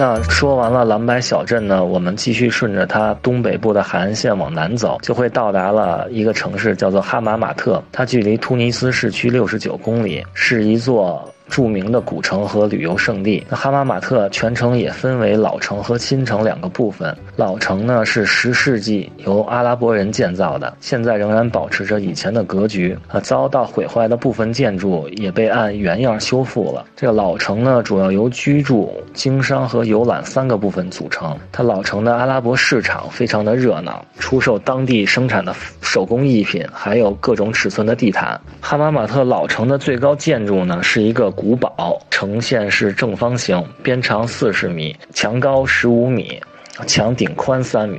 那说完了蓝白小镇呢，我们继续顺着它东北部的海岸线往南走，就会到达了一个城市，叫做哈马马特。它距离突尼斯市区六十九公里，是一座。著名的古城和旅游胜地，那哈马马特全城也分为老城和新城两个部分。老城呢是十世纪由阿拉伯人建造的，现在仍然保持着以前的格局。啊，遭到毁坏的部分建筑也被按原样修复了。这个老城呢主要由居住、经商和游览三个部分组成。它老城的阿拉伯市场非常的热闹，出售当地生产的手工艺品，还有各种尺寸的地毯。哈马马特老城的最高建筑呢是一个。古堡呈现是正方形，边长四十米，墙高十五米，墙顶宽三米。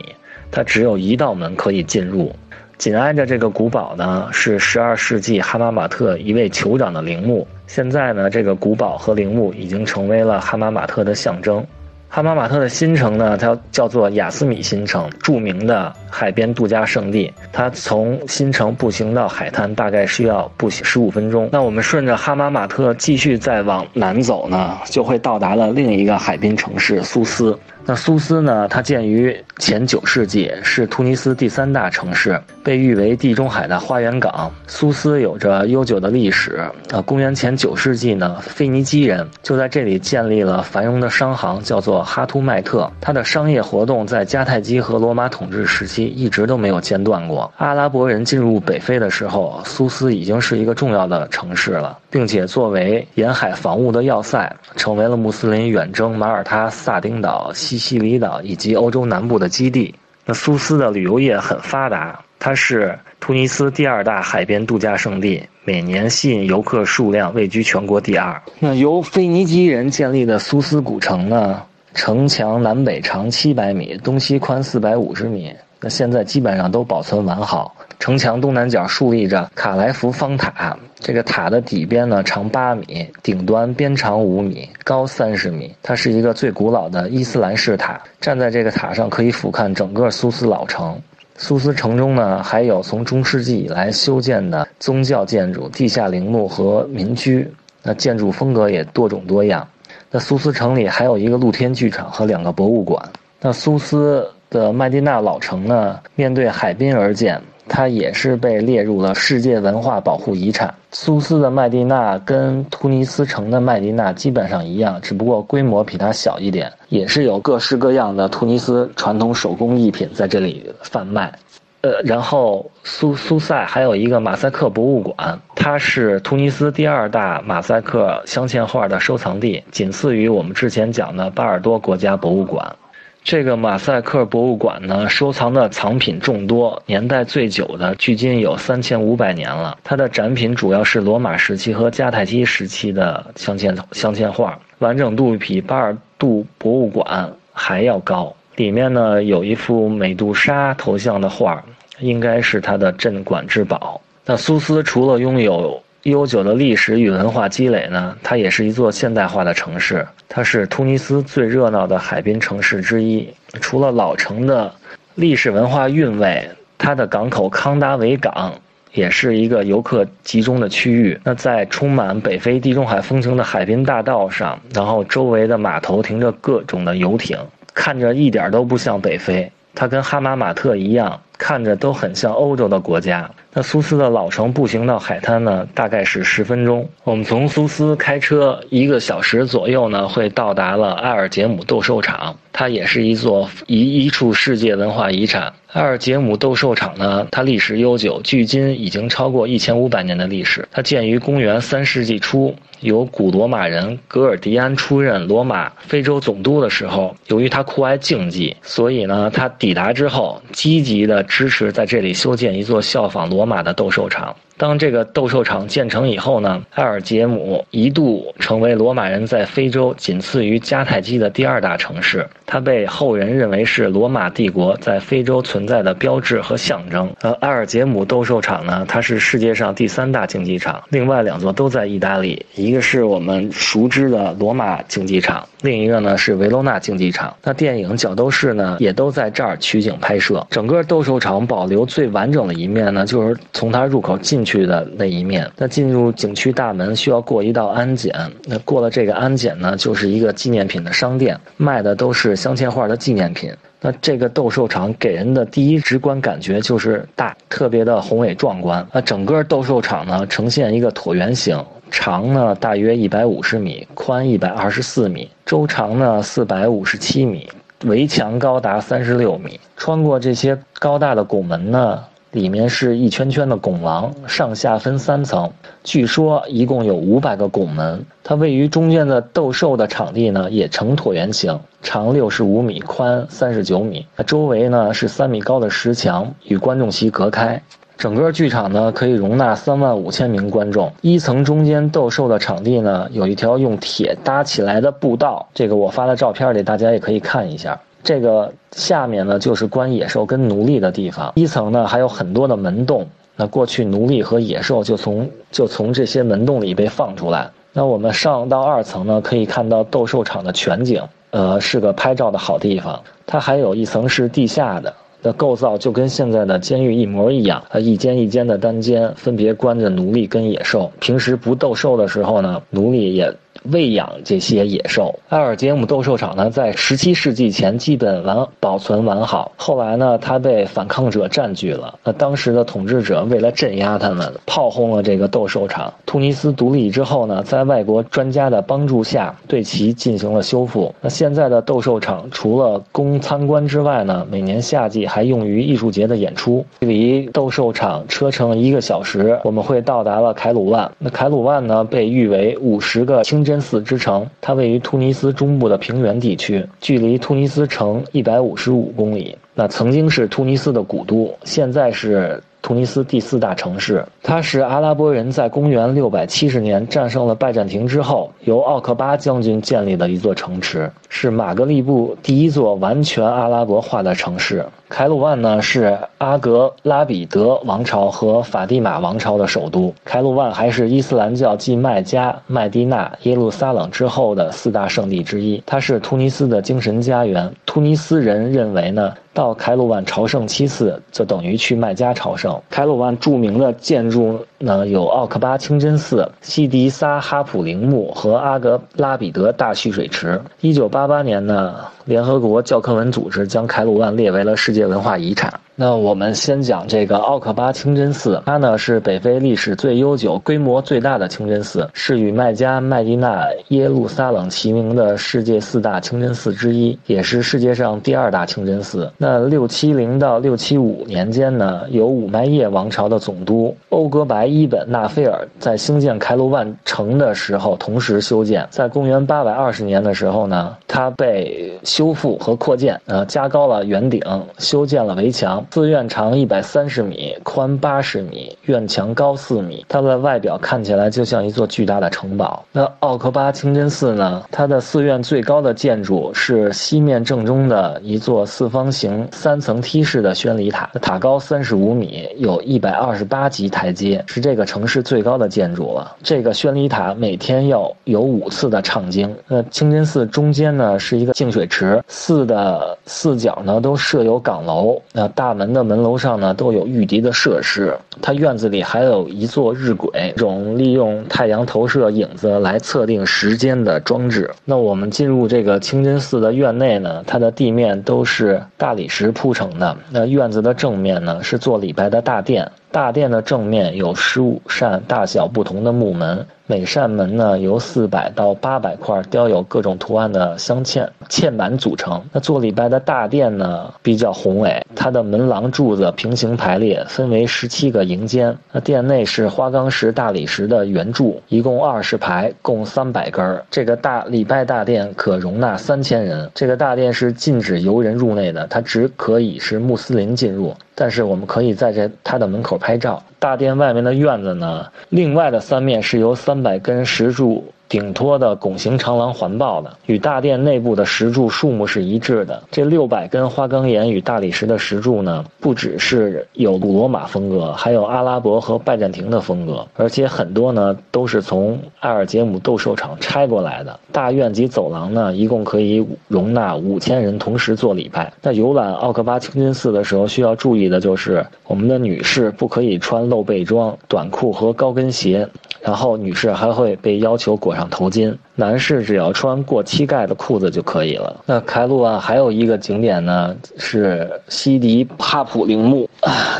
它只有一道门可以进入。紧挨着这个古堡呢，是十二世纪哈马马特一位酋长的陵墓。现在呢，这个古堡和陵墓已经成为了哈马马特的象征。哈马马特的新城呢，它叫做雅斯米新城，著名的海边度假胜地。它从新城步行到海滩，大概需要步行十五分钟。那我们顺着哈马马特继续再往南走呢，就会到达了另一个海滨城市苏斯。那苏斯呢？它建于前九世纪，是突尼斯第三大城市，被誉为地中海的花园港。苏斯有着悠久的历史。啊，公元前九世纪呢，腓尼基人就在这里建立了繁荣的商行，叫做哈图迈特。它的商业活动在迦太基和罗马统治时期一直都没有间断过。阿拉伯人进入北非的时候，苏斯已经是一个重要的城市了，并且作为沿海防务的要塞，成为了穆斯林远征马耳他、萨丁岛。西西里岛以及欧洲南部的基地，那苏斯的旅游业很发达，它是突尼斯第二大海边度假胜地，每年吸引游客数量位居全国第二。那由腓尼基人建立的苏斯古城呢，城墙南北长七百米，东西宽四百五十米，那现在基本上都保存完好。城墙东南角竖立着卡莱福方塔，这个塔的底边呢长八米，顶端边长五米，高三十米。它是一个最古老的伊斯兰式塔。站在这个塔上，可以俯瞰整个苏斯老城。苏斯城中呢，还有从中世纪以来修建的宗教建筑、地下陵墓和民居。那建筑风格也多种多样。那苏斯城里还有一个露天剧场和两个博物馆。那苏斯的麦地那老城呢，面对海滨而建。它也是被列入了世界文化保护遗产。苏斯的麦地那跟突尼斯城的麦地那基本上一样，只不过规模比它小一点，也是有各式各样的突尼斯传统手工艺品在这里贩卖。呃，然后苏苏塞还有一个马赛克博物馆，它是突尼斯第二大马赛克镶嵌画的收藏地，仅次于我们之前讲的巴尔多国家博物馆。这个马赛克博物馆呢，收藏的藏品众多，年代最久的距今有三千五百年了。它的展品主要是罗马时期和迦太基时期的镶嵌镶嵌画，完整度比巴尔杜博物馆还要高。里面呢有一幅美杜莎头像的画，应该是它的镇馆之宝。那苏斯除了拥有悠久的历史与文化积累呢，它也是一座现代化的城市。它是突尼斯最热闹的海滨城市之一。除了老城的历史文化韵味，它的港口康达维港也是一个游客集中的区域。那在充满北非地中海风情的海滨大道上，然后周围的码头停着各种的游艇，看着一点都不像北非。它跟哈马马特一样，看着都很像欧洲的国家。那苏斯的老城步行到海滩呢，大概是十分钟。我们从苏斯开车一个小时左右呢，会到达了埃尔杰姆斗兽场。它也是一座一一处世界文化遗产。埃尔杰姆斗兽场呢，它历史悠久，距今已经超过一千五百年的历史。它建于公元三世纪初。由古罗马人格尔迪安出任罗马非洲总督的时候，由于他酷爱竞技，所以呢，他抵达之后，积极的支持在这里修建一座效仿罗马的斗兽场。当这个斗兽场建成以后呢，埃尔杰姆一度成为罗马人在非洲仅次于迦太基的第二大城市。它被后人认为是罗马帝国在非洲存在的标志和象征。而埃尔杰姆斗兽场呢，它是世界上第三大竞技场，另外两座都在意大利，一个是我们熟知的罗马竞技场，另一个呢是维罗纳竞技场。那电影《角斗士》呢，也都在这儿取景拍摄。整个斗兽场保留最完整的一面呢，就是从它入口进去。去的那一面。那进入景区大门需要过一道安检，那过了这个安检呢，就是一个纪念品的商店，卖的都是镶嵌画的纪念品。那这个斗兽场给人的第一直观感觉就是大，特别的宏伟壮观。那整个斗兽场呢，呈现一个椭圆形，长呢大约一百五十米，宽一百二十四米，周长呢四百五十七米，围墙高达三十六米。穿过这些高大的拱门呢。里面是一圈圈的拱廊，上下分三层，据说一共有五百个拱门。它位于中间的斗兽的场地呢，也呈椭圆形，长六十五米，宽三十九米。周围呢是三米高的石墙与观众席隔开。整个剧场呢可以容纳三万五千名观众。一层中间斗兽的场地呢，有一条用铁搭起来的步道，这个我发的照片里大家也可以看一下。这个下面呢，就是关野兽跟奴隶的地方。一层呢，还有很多的门洞。那过去奴隶和野兽就从就从这些门洞里被放出来。那我们上到二层呢，可以看到斗兽场的全景，呃，是个拍照的好地方。它还有一层是地下的，的构造就跟现在的监狱一模一样。呃，一间一间的单间，分别关着奴隶跟野兽。平时不斗兽的时候呢，奴隶也。喂养这些野兽。埃尔杰姆斗兽场呢，在十七世纪前基本完保存完好。后来呢，它被反抗者占据了。那当时的统治者为了镇压他们，炮轰了这个斗兽场。突尼斯独立之后呢，在外国专家的帮助下，对其进行了修复。那现在的斗兽场除了供参观之外呢，每年夏季还用于艺术节的演出。离斗兽场车程一个小时，我们会到达了凯鲁万。那凯鲁万呢，被誉为五十个清真。真寺之城，它位于突尼斯中部的平原地区，距离突尼斯城一百五十五公里。那曾经是突尼斯的古都，现在是突尼斯第四大城市。它是阿拉伯人在公元六百七十年战胜了拜占庭之后，由奥克巴将军建立的一座城池，是马格利布第一座完全阿拉伯化的城市。凯鲁万呢是阿格拉比德王朝和法蒂玛王朝的首都。凯鲁万还是伊斯兰教继麦加、麦地那、耶路撒冷之后的四大圣地之一。它是突尼斯的精神家园。突尼斯人认为呢，到凯鲁万朝圣七次，就等于去麦加朝圣。凯鲁万著名的建筑呢有奥克巴清真寺、西迪萨哈普陵墓和阿格拉比德大蓄水池。一九八八年呢。联合国教科文组织将凯鲁万列为了世界文化遗产。那我们先讲这个奥克巴清真寺，它呢是北非历史最悠久、规模最大的清真寺，是与麦加、麦地那、耶路撒冷齐名的世界四大清真寺之一，也是世界上第二大清真寺。那六七零到六七五年间呢，由五麦叶王朝的总督欧格白伊本纳菲尔在兴建凯鲁万城的时候同时修建。在公元八百二十年的时候呢，它被修复和扩建，呃，加高了圆顶，修建了围墙。寺院长一百三十米，宽八十米，院墙高四米。它的外表看起来就像一座巨大的城堡。那奥克巴清真寺呢？它的寺院最高的建筑是西面正中的一座四方形三层梯式的宣礼塔，塔高三十五米，有一百二十八级台阶，是这个城市最高的建筑了。这个宣礼塔每天要有五次的唱经。那清真寺中间呢是一个净水池，寺的四角呢都设有岗楼。那大。门的门楼上呢都有御敌的设施，它院子里还有一座日晷，这种利用太阳投射影子来测定时间的装置。那我们进入这个清真寺的院内呢，它的地面都是大理石铺成的。那院子的正面呢是做礼拜的大殿，大殿的正面有十五扇大小不同的木门。每扇门呢由四百到八百块雕有各种图案的镶嵌嵌板组成。那做礼拜的大殿呢比较宏伟，它的门廊柱子平行排列，分为十七个营间。那殿内是花岗石大理石的圆柱，一共二十排，共三百根。这个大礼拜大殿可容纳三千人。这个大殿是禁止游人入内的，它只可以是穆斯林进入。但是我们可以在这它的门口拍照。大殿外面的院子呢，另外的三面是由三百根石柱顶托的拱形长廊环抱的，与大殿内部的石柱数目是一致的。这六百根花岗岩与大理石的石柱呢，不只是有古罗马风格，还有阿拉伯和拜占庭的风格，而且很多呢都是从埃尔杰姆斗兽场拆过来的。大院及走廊呢，一共可以容纳五千人同时做礼拜。那游览奥克巴清真寺的时候，需要注意的就是，我们的女士不可以穿露背装、短裤和高跟鞋。然后女士还会被要求裹上头巾，男士只要穿过膝盖的裤子就可以了。那开路啊，还有一个景点呢，是西迪帕普陵墓，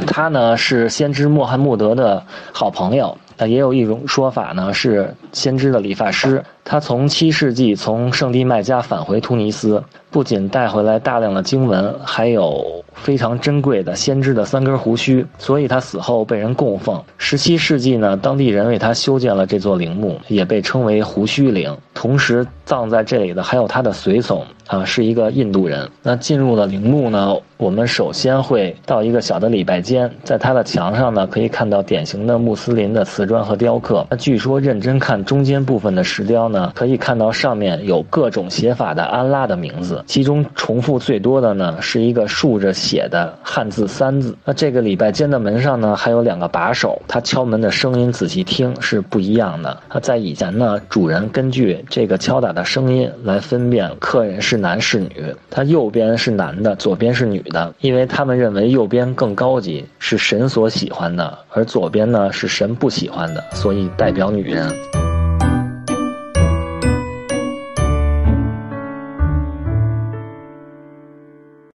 他呢是先知穆罕默德的好朋友。那也有一种说法呢，是先知的理发师。他从七世纪从圣地麦加返回突尼斯，不仅带回来大量的经文，还有非常珍贵的先知的三根胡须，所以他死后被人供奉。十七世纪呢，当地人为他修建了这座陵墓，也被称为胡须陵。同时葬在这里的还有他的随从啊，是一个印度人。那进入了陵墓呢，我们首先会到一个小的礼拜间，在他的墙上呢，可以看到典型的穆斯林的瓷砖和雕刻。那据说认真看中间部分的石雕呢。可以看到上面有各种写法的安拉的名字，其中重复最多的呢是一个竖着写的汉字三字。那这个礼拜间的门上呢还有两个把手，他敲门的声音仔细听是不一样的。那在以前呢，主人根据这个敲打的声音来分辨客人是男是女，他右边是男的，左边是女的，因为他们认为右边更高级，是神所喜欢的，而左边呢是神不喜欢的，所以代表女人。